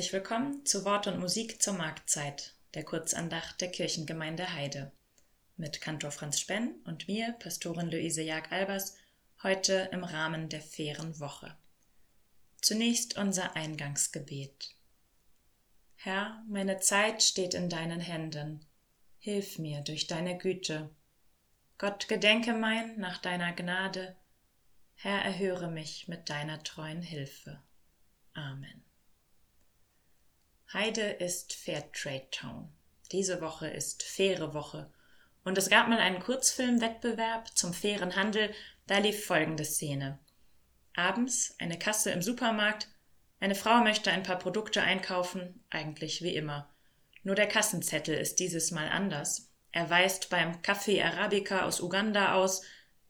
Herzlich willkommen zu Wort und Musik zur Marktzeit, der Kurzandacht der Kirchengemeinde Heide. Mit Kantor Franz Spenn und mir, Pastorin Luise Jag-Albers, heute im Rahmen der fairen Woche. Zunächst unser Eingangsgebet. Herr, meine Zeit steht in deinen Händen. Hilf mir durch deine Güte. Gott gedenke mein nach deiner Gnade. Herr, erhöre mich mit deiner treuen Hilfe. Amen. Heide ist Fairtrade Town. Diese Woche ist faire Woche. Und es gab mal einen Kurzfilmwettbewerb zum fairen Handel. Da lief folgende Szene. Abends eine Kasse im Supermarkt. Eine Frau möchte ein paar Produkte einkaufen, eigentlich wie immer. Nur der Kassenzettel ist dieses Mal anders. Er weist beim Kaffee Arabica aus Uganda aus.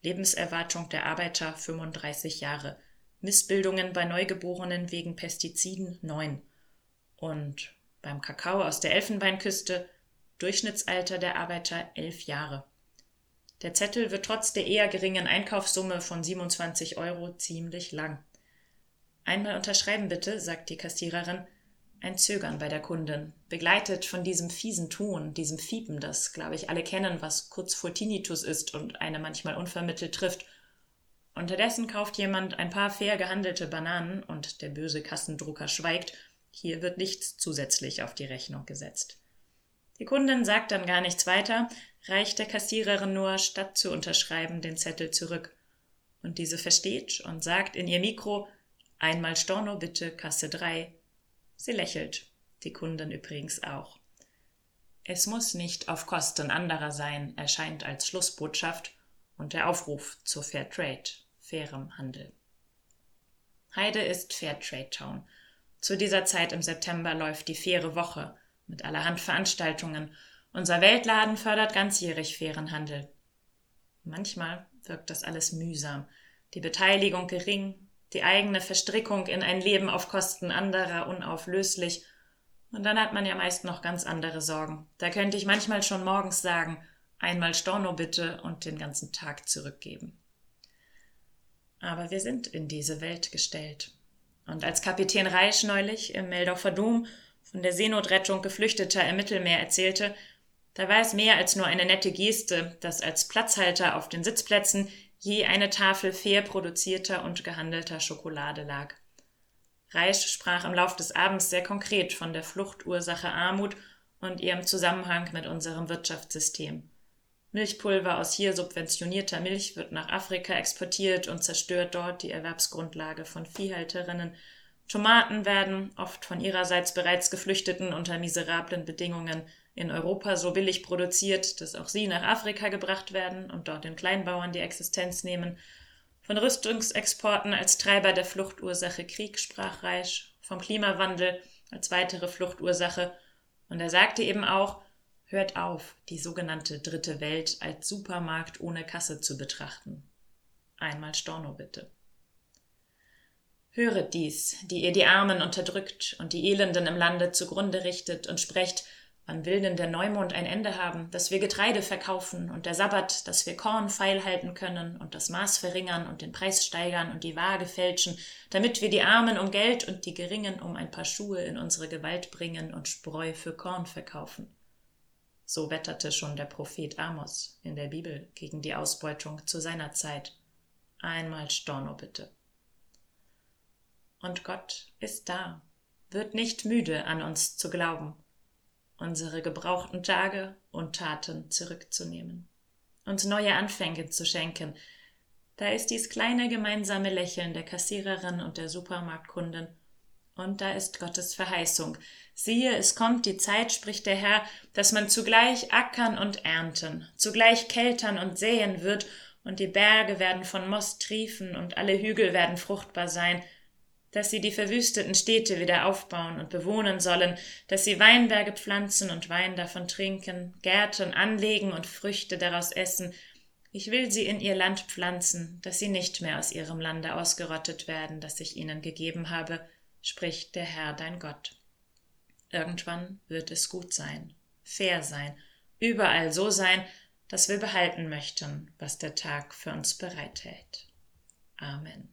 Lebenserwartung der Arbeiter 35 Jahre. Missbildungen bei Neugeborenen wegen Pestiziden 9 und beim Kakao aus der Elfenbeinküste Durchschnittsalter der Arbeiter elf Jahre. Der Zettel wird trotz der eher geringen Einkaufssumme von 27 Euro ziemlich lang. Einmal unterschreiben bitte, sagt die Kassiererin. Ein Zögern bei der Kundin, begleitet von diesem fiesen Ton, diesem Fiepen, das, glaube ich, alle kennen, was kurz vor Tinnitus ist und eine manchmal unvermittelt trifft. Unterdessen kauft jemand ein paar fair gehandelte Bananen und der böse Kassendrucker schweigt hier wird nichts zusätzlich auf die Rechnung gesetzt. Die Kundin sagt dann gar nichts weiter, reicht der Kassiererin nur, statt zu unterschreiben, den Zettel zurück. Und diese versteht und sagt in ihr Mikro Einmal Storno bitte, Kasse 3. Sie lächelt, die Kundin übrigens auch. Es muss nicht auf Kosten anderer sein, erscheint als Schlussbotschaft und der Aufruf zur Fairtrade, fairem Handel. Heide ist Fairtrade Town zu dieser Zeit im September läuft die faire Woche mit allerhand Veranstaltungen. Unser Weltladen fördert ganzjährig fairen Handel. Manchmal wirkt das alles mühsam, die Beteiligung gering, die eigene Verstrickung in ein Leben auf Kosten anderer unauflöslich. Und dann hat man ja meist noch ganz andere Sorgen. Da könnte ich manchmal schon morgens sagen, einmal Storno bitte und den ganzen Tag zurückgeben. Aber wir sind in diese Welt gestellt. Und als Kapitän Reisch neulich im Meldorfer Dom von der Seenotrettung Geflüchteter im Mittelmeer erzählte, da war es mehr als nur eine nette Geste, dass als Platzhalter auf den Sitzplätzen je eine Tafel fair produzierter und gehandelter Schokolade lag. Reisch sprach im Lauf des Abends sehr konkret von der Fluchtursache Armut und ihrem Zusammenhang mit unserem Wirtschaftssystem. Milchpulver aus hier subventionierter Milch wird nach Afrika exportiert und zerstört dort die Erwerbsgrundlage von Viehhalterinnen. Tomaten werden, oft von ihrerseits bereits Geflüchteten unter miserablen Bedingungen, in Europa so billig produziert, dass auch sie nach Afrika gebracht werden und dort den Kleinbauern die Existenz nehmen. Von Rüstungsexporten als Treiber der Fluchtursache Krieg sprach Reisch, vom Klimawandel als weitere Fluchtursache. Und er sagte eben auch, Hört auf, die sogenannte dritte Welt als Supermarkt ohne Kasse zu betrachten. Einmal Storno bitte. Höret dies, die ihr die Armen unterdrückt und die Elenden im Lande zugrunde richtet und sprecht, wann will denn der Neumond ein Ende haben, dass wir Getreide verkaufen und der Sabbat, dass wir Korn feilhalten können und das Maß verringern und den Preis steigern und die Waage fälschen, damit wir die Armen um Geld und die Geringen um ein paar Schuhe in unsere Gewalt bringen und Spreu für Korn verkaufen. So wetterte schon der Prophet Amos in der Bibel gegen die Ausbeutung zu seiner Zeit. Einmal Storno bitte. Und Gott ist da, wird nicht müde, an uns zu glauben, unsere gebrauchten Tage und Taten zurückzunehmen, uns neue Anfänge zu schenken. Da ist dies kleine gemeinsame Lächeln der Kassiererin und der Supermarktkunden und da ist Gottes Verheißung. Siehe, es kommt die Zeit, spricht der Herr, dass man zugleich ackern und ernten, zugleich keltern und säen wird, und die Berge werden von Most triefen und alle Hügel werden fruchtbar sein, dass sie die verwüsteten Städte wieder aufbauen und bewohnen sollen, dass sie Weinberge pflanzen und Wein davon trinken, Gärten anlegen und Früchte daraus essen. Ich will sie in ihr Land pflanzen, dass sie nicht mehr aus ihrem Lande ausgerottet werden, das ich ihnen gegeben habe, spricht der Herr dein Gott. Irgendwann wird es gut sein, fair sein, überall so sein, dass wir behalten möchten, was der Tag für uns bereithält. Amen.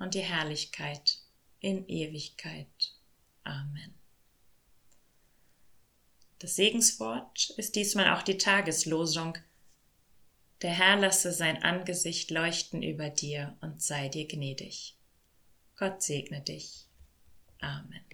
und die Herrlichkeit in Ewigkeit. Amen. Das Segenswort ist diesmal auch die Tageslosung. Der Herr lasse sein Angesicht leuchten über dir und sei dir gnädig. Gott segne dich. Amen.